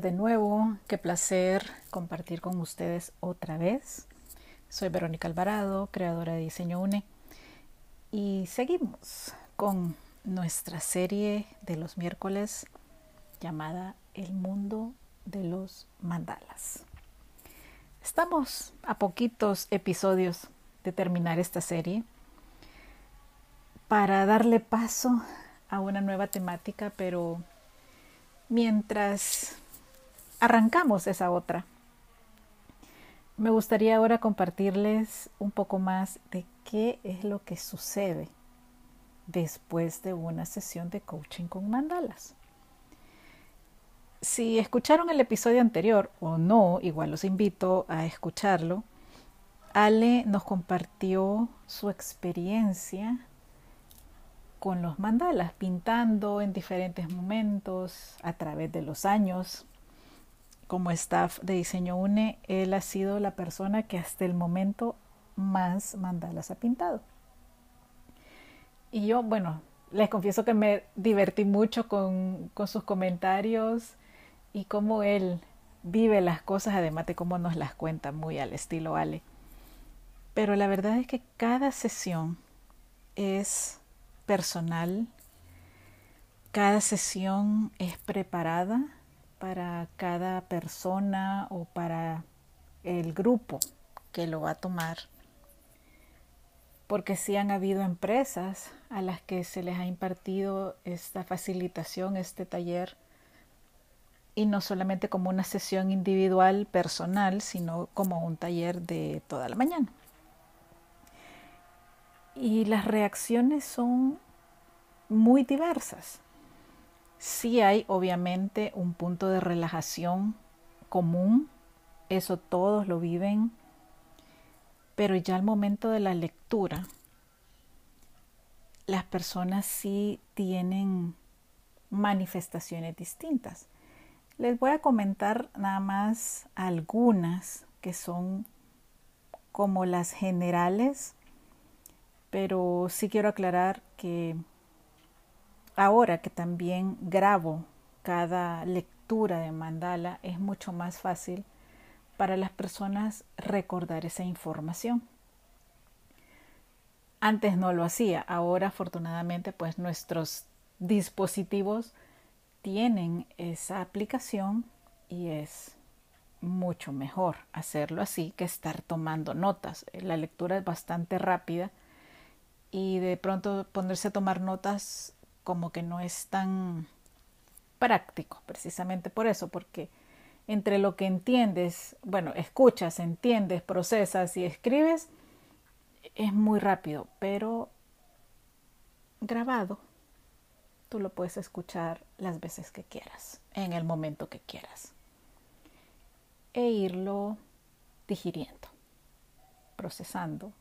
De nuevo, qué placer compartir con ustedes otra vez. Soy Verónica Alvarado, creadora de Diseño UNE, y seguimos con nuestra serie de los miércoles llamada El mundo de los mandalas. Estamos a poquitos episodios de terminar esta serie para darle paso a una nueva temática, pero mientras arrancamos esa otra, me gustaría ahora compartirles un poco más de qué es lo que sucede después de una sesión de coaching con mandalas. Si escucharon el episodio anterior o no, igual los invito a escucharlo. Ale nos compartió su experiencia con los mandalas, pintando en diferentes momentos a través de los años. Como staff de diseño UNE, él ha sido la persona que hasta el momento más mandalas ha pintado. Y yo, bueno, les confieso que me divertí mucho con, con sus comentarios y cómo él vive las cosas, además de cómo nos las cuenta muy al estilo Ale. Pero la verdad es que cada sesión es personal, cada sesión es preparada para cada persona o para el grupo que lo va a tomar. Porque sí han habido empresas a las que se les ha impartido esta facilitación, este taller, y no solamente como una sesión individual, personal, sino como un taller de toda la mañana. Y las reacciones son muy diversas. Sí hay obviamente un punto de relajación común, eso todos lo viven, pero ya al momento de la lectura, las personas sí tienen manifestaciones distintas. Les voy a comentar nada más algunas que son como las generales, pero sí quiero aclarar que ahora que también grabo cada lectura de mandala es mucho más fácil para las personas recordar esa información. Antes no lo hacía, ahora afortunadamente pues nuestros dispositivos tienen esa aplicación y es mucho mejor hacerlo así que estar tomando notas. La lectura es bastante rápida y de pronto ponerse a tomar notas como que no es tan práctico, precisamente por eso, porque entre lo que entiendes, bueno, escuchas, entiendes, procesas y escribes, es muy rápido, pero grabado tú lo puedes escuchar las veces que quieras, en el momento que quieras. E irlo digiriendo, procesando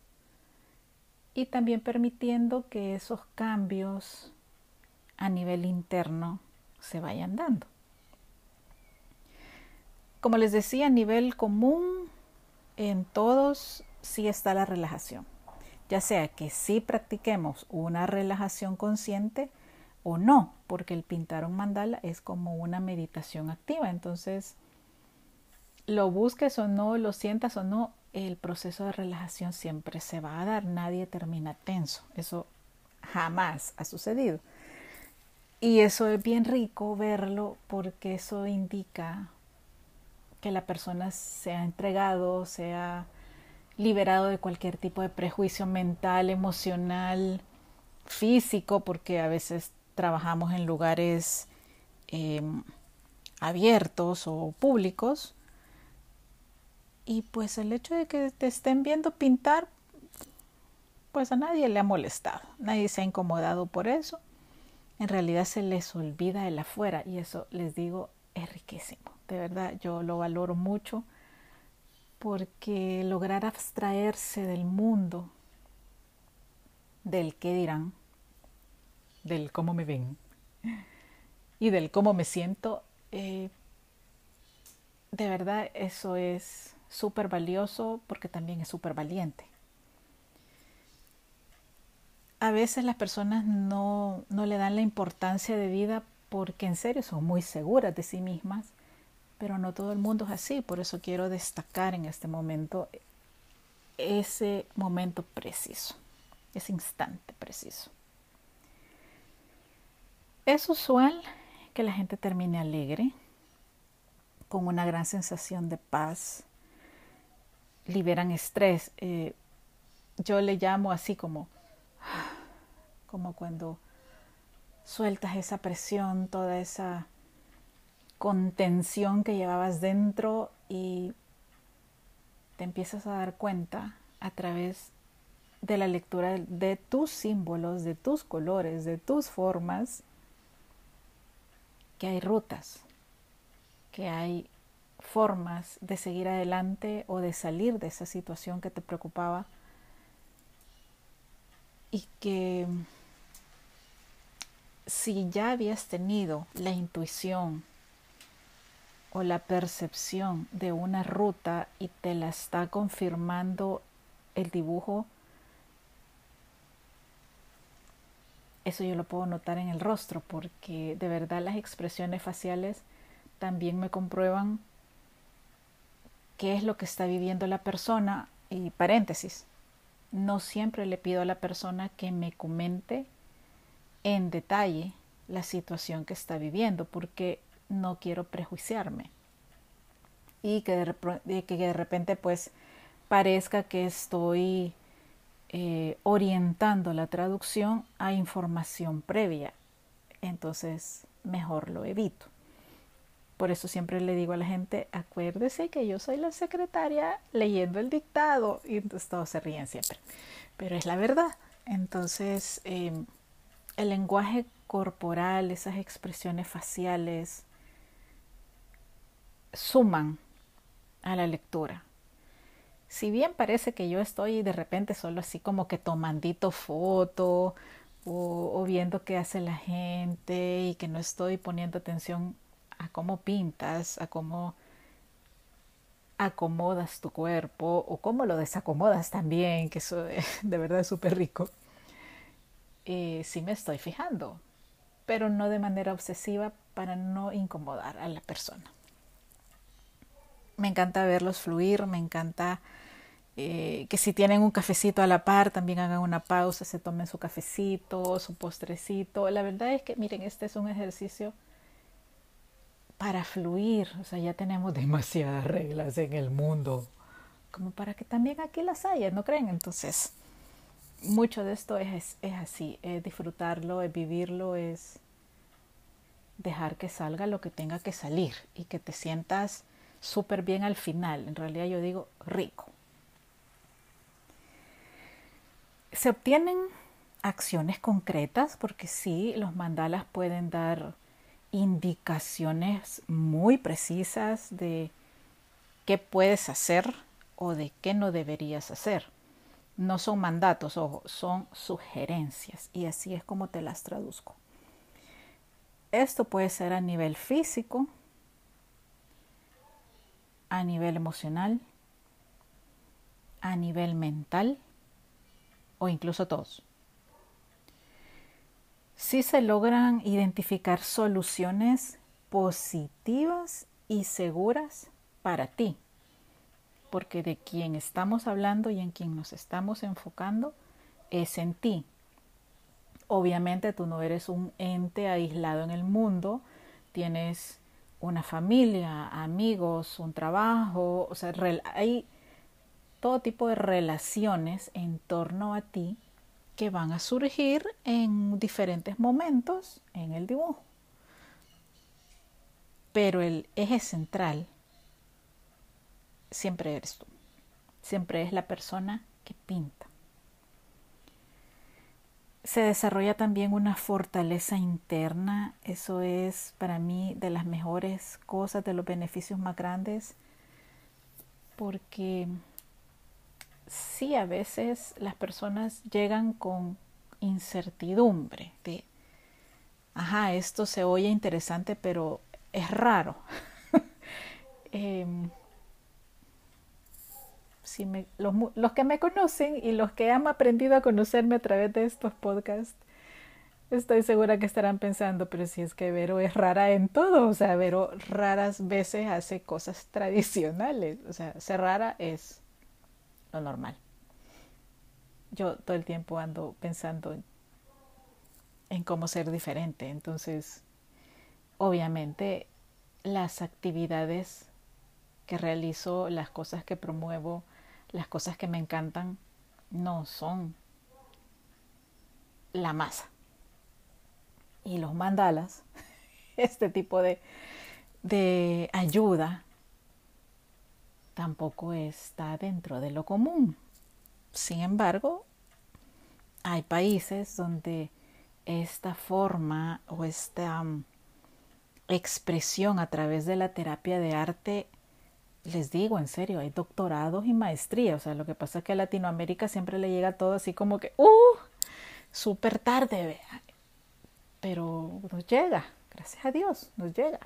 y también permitiendo que esos cambios a nivel interno se vayan dando. Como les decía, a nivel común, en todos sí está la relajación. Ya sea que sí practiquemos una relajación consciente o no, porque el pintar un mandala es como una meditación activa. Entonces, lo busques o no, lo sientas o no, el proceso de relajación siempre se va a dar. Nadie termina tenso. Eso jamás ha sucedido. Y eso es bien rico verlo porque eso indica que la persona se ha entregado, se ha liberado de cualquier tipo de prejuicio mental, emocional, físico, porque a veces trabajamos en lugares em, abiertos o públicos. Y pues el hecho de que te estén viendo pintar, pues a nadie le ha molestado, nadie se ha incomodado por eso. En realidad se les olvida el afuera y eso les digo es riquísimo. De verdad yo lo valoro mucho porque lograr abstraerse del mundo, del que dirán, del cómo me ven y del cómo me siento, eh, de verdad eso es súper valioso porque también es súper valiente. A veces las personas no, no le dan la importancia de vida porque en serio son muy seguras de sí mismas pero no todo el mundo es así, por eso quiero destacar en este momento ese momento preciso, ese instante preciso. Es usual que la gente termine alegre, con una gran sensación de paz, liberan estrés. Eh, yo le llamo así como, como cuando sueltas esa presión, toda esa contención que llevabas dentro y te empiezas a dar cuenta a través de la lectura de tus símbolos, de tus colores, de tus formas, que hay rutas, que hay formas de seguir adelante o de salir de esa situación que te preocupaba y que si ya habías tenido la intuición o la percepción de una ruta y te la está confirmando el dibujo, eso yo lo puedo notar en el rostro porque de verdad las expresiones faciales también me comprueban qué es lo que está viviendo la persona y paréntesis. No siempre le pido a la persona que me comente en detalle la situación que está viviendo porque no quiero prejuiciarme y que de, que de repente pues parezca que estoy eh, orientando la traducción a información previa. Entonces mejor lo evito. Por eso siempre le digo a la gente, acuérdese que yo soy la secretaria leyendo el dictado. Y todos se ríen siempre. Pero es la verdad. Entonces, em, el lenguaje corporal, esas expresiones faciales, suman a la lectura. Si bien parece que yo estoy de repente solo así como que tomandito foto o, viendo qué hace la gente y que no estoy poniendo atención a cómo pintas, a cómo acomodas tu cuerpo o cómo lo desacomodas también, que eso de verdad es súper rico. Eh, me estoy fijando, pero no de manera obsesiva para no incomodar a la persona. Me encanta verlos fluir, me encanta eh, que si tienen un cafecito a la par, también hagan una pausa, se tomen su cafecito, su postrecito. La verdad es que, miren, este es un ejercicio para fluir. O sea, ya tenemos demasiadas reglas en el mundo como para que también aquí las haya, ¿no creen? Entonces, mucho de esto es, es así, es disfrutarlo, es vivirlo, es dejar que salga lo que tenga que salir y que te sientas súper bien al final. En realidad yo digo rico. Se obtienen acciones concretas porque sí, los mandalas pueden dar indicaciones muy precisas de qué puedes hacer o de qué no deberías hacer. No son mandatos, ojo, son sugerencias y así es como te las traduzco. Esto puede ser a nivel físico, a nivel emocional, a nivel mental o incluso todos si se logran identificar soluciones positivas y seguras para ti, porque de quien estamos hablando y en quien nos estamos enfocando es en ti. Obviamente tú no eres un ente aislado en el mundo, tienes una familia, amigos, un trabajo, o sea, hay todo tipo de relaciones en torno a ti que van a surgir en diferentes momentos en el dibujo. Pero el eje central siempre eres tú. Siempre es la persona que pinta. Se desarrolla también una fortaleza interna. Eso es para mí de las mejores cosas, de los beneficios más grandes, porque sí a veces las personas llegan con incertidumbre de, ajá, esto se oye interesante, pero es raro. Em, si me, los, los, que me conocen y los que han aprendido a conocerme a través de estos podcasts, Estoy segura que estarán pensando, pero si es que Vero es rara en todo, o sea, Vero raras veces hace cosas tradicionales, o sea, ser rara es lo normal. Yo todo el tiempo ando pensando en, en cómo ser diferente, entonces, obviamente, las actividades que realizo, las cosas que promuevo, las cosas que me encantan, no son la masa y los mandalas, este tipo de, de ayuda, tampoco está dentro de lo común. Sin embargo, hay países donde esta forma o esta um, expresión a través de la terapia de arte, les digo en serio, hay doctorados y maestrías. O sea, lo que pasa es que a Latinoamérica siempre le llega todo así como que, ¡uh! Súper tarde, vea pero nos llega, gracias a Dios, nos llega.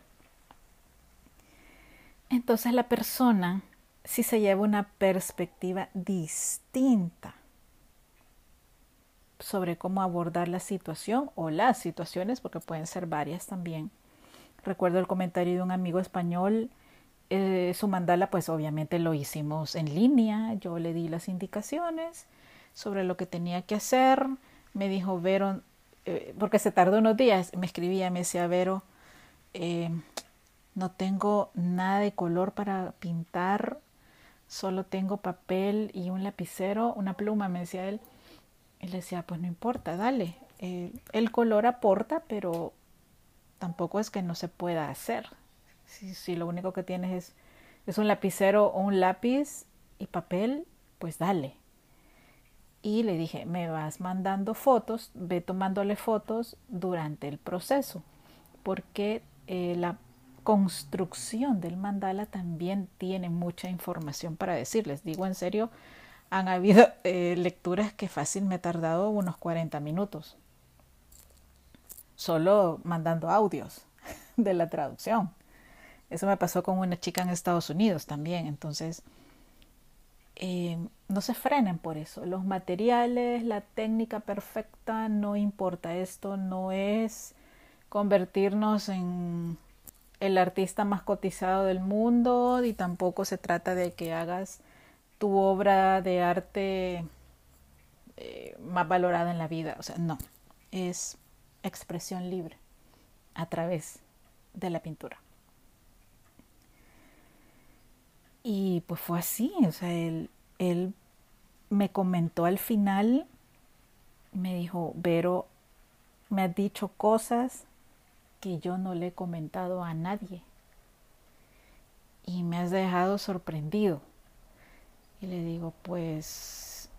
Entonces la persona si se lleva una perspectiva distinta sobre cómo abordar la situación o las situaciones, porque pueden ser varias también. Recuerdo el comentario de un amigo español, eh, su mandala pues obviamente lo hicimos en línea, yo le di las indicaciones sobre lo que tenía que hacer, me dijo, Vero, eh, porque se tardó unos días, me escribía, me decía, Vero, eh, no tengo nada de color para pintar, solo tengo papel y un lapicero, una pluma, me decía él. Y le decía, pues no importa, dale. El color aporta, pero tampoco es que no se pueda hacer. Si, lo único que tienes es, es un lapicero o un lápiz y papel, pues dale y le dije, me vas mandando fotos, ve tomándole fotos durante el proceso, porque eh, la construcción del mandala también tiene mucha información para decirles. Digo en serio, han habido eh, lecturas que fácil me he tardado unos 40 minutos, solo mandando audios de la traducción. Eso me pasó con una chica en Estados Unidos también, entonces eh, no se frenen por eso. Los materiales, la técnica perfecta, no importa. Esto no es convertirnos en el artista más cotizado del mundo y tampoco se trata de que hagas tu obra de arte eh, más valorada en la vida. O sea, no, es expresión libre a través de la pintura. Y pues fue así, o sea, él, él me comentó al final, me dijo, Vero, me has dicho cosas que yo no le he comentado a nadie. Y me has dejado sorprendido. Y le digo, pues,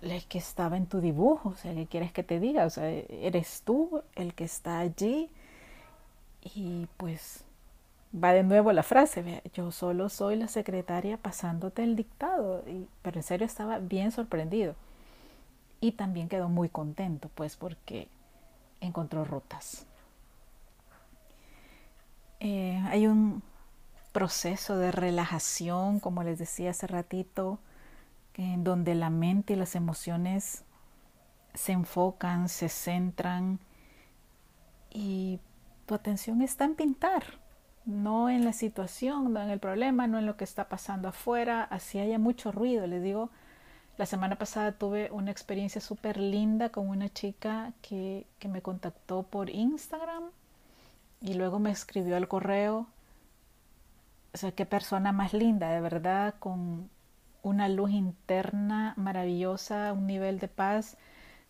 es que estaba en tu dibujo, o sea, ¿qué quieres que te diga? O sea, eres tú el que está allí. Y pues va de nuevo la frase, yo solo soy la secretaria pasándote el dictado, y, pero en serio estaba bien sorprendido. Y también quedó muy contento, pues porque encontró rutas. Eh, hay un proceso de relajación, como les decía hace ratito, en donde la mente y las emociones se enfocan, se centran y tu atención está en pintar no en la situación, no en el problema, no en lo que está pasando afuera, así haya mucho ruido. Les digo, la semana pasada tuve una experiencia súper linda con una chica que, que, me contactó por Instagram y luego me escribió al correo. O sea, qué persona más linda, de verdad, con una luz interna maravillosa, un nivel de paz.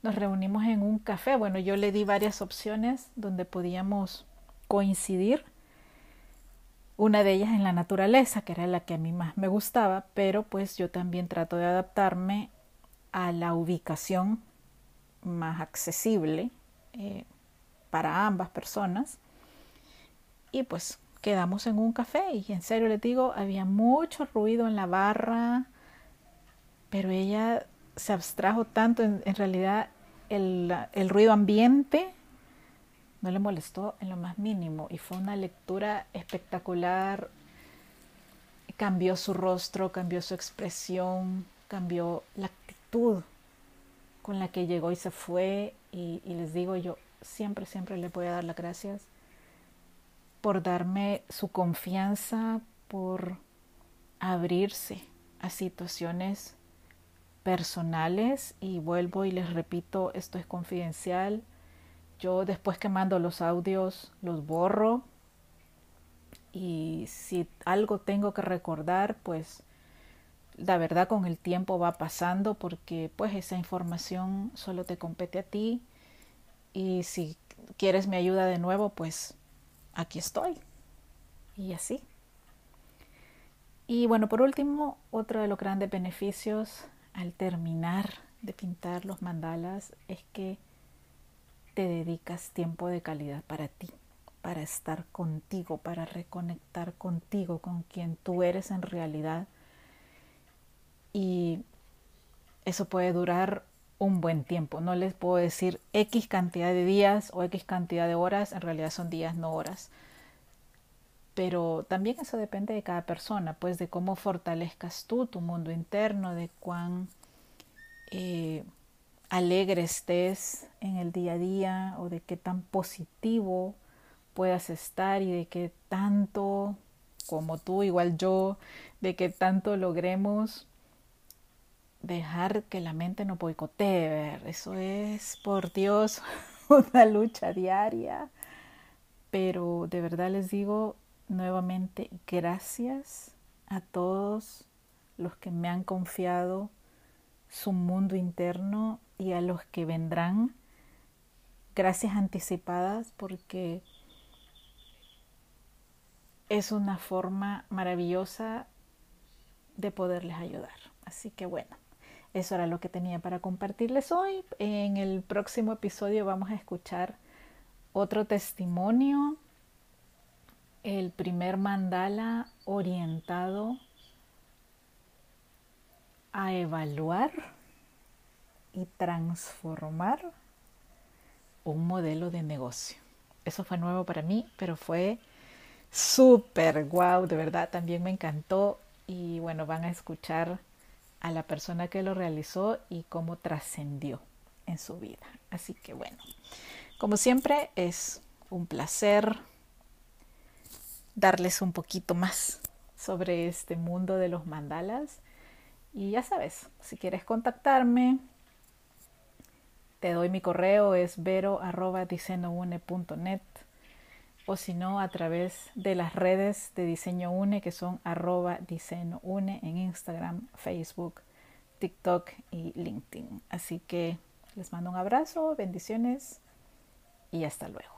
Nos reunimos en un café. Bueno, yo le di varias opciones donde podíamos coincidir una de ellas en la naturaleza, que era la que a mí más me gustaba, pero pues yo también trato de adaptarme a la ubicación más accesible eh, para ambas personas. Y pues quedamos en un café y en serio les digo, había mucho ruido en la barra, pero ella se abstrajo tanto en, realidad el, el ruido ambiente no le molestó en lo más mínimo y fue una lectura espectacular. Cambió su rostro, cambió su expresión, cambió la actitud con la que llegó y se fue y, les digo yo siempre, siempre le voy a dar las gracias por darme su confianza, por abrirse a situaciones personales y vuelvo y les repito, esto es confidencial. Yo después que mando los audios los borro y si algo tengo que recordar, pues la verdad con el tiempo va pasando porque pues esa información solo te compete a ti y si quieres mi ayuda de nuevo, pues aquí estoy. Y así. Y bueno, por último, otro de los grandes beneficios al terminar de pintar los mandalas es que te dedicas tiempo de calidad para ti, para estar contigo, para reconectar contigo, con quien tú eres en realidad. Y eso puede durar un buen tiempo. No les puedo decir X cantidad de días o X cantidad de horas, en realidad son días, no horas. Pero también eso depende de cada persona, pues de cómo fortalezcas tú tu mundo interno, de cuán eh, alegre estés en el día a día o de qué tan positivo puedas estar y de qué tanto, como tú, igual yo, de qué tanto logremos dejar que la mente no boicotee. Eso es, por Dios, una lucha diaria. Pero de verdad les digo nuevamente gracias a todos los que me han confiado su mundo interno y a los que vendrán. Gracias anticipadas porque es una forma maravillosa de poderles ayudar. Así que bueno, eso era lo que tenía para compartirles hoy. En el próximo episodio vamos a escuchar otro testimonio, el primer mandala orientado a evaluar y transformar un modelo de negocio. Eso fue nuevo para mí, pero fue súper guau, de verdad, también me encantó y bueno, van a escuchar a la persona que lo realizó y cómo trascendió en su vida. Así que bueno, como siempre es un placer darles un poquito más sobre este mundo de los mandalas. Y ya sabes, si quieres contactarme, te doy mi correo, es vero o si no a través de las redes de Diseño Une que son arroba diseño en Instagram, Facebook, TikTok y LinkedIn. Así que les mando un abrazo, bendiciones y hasta luego.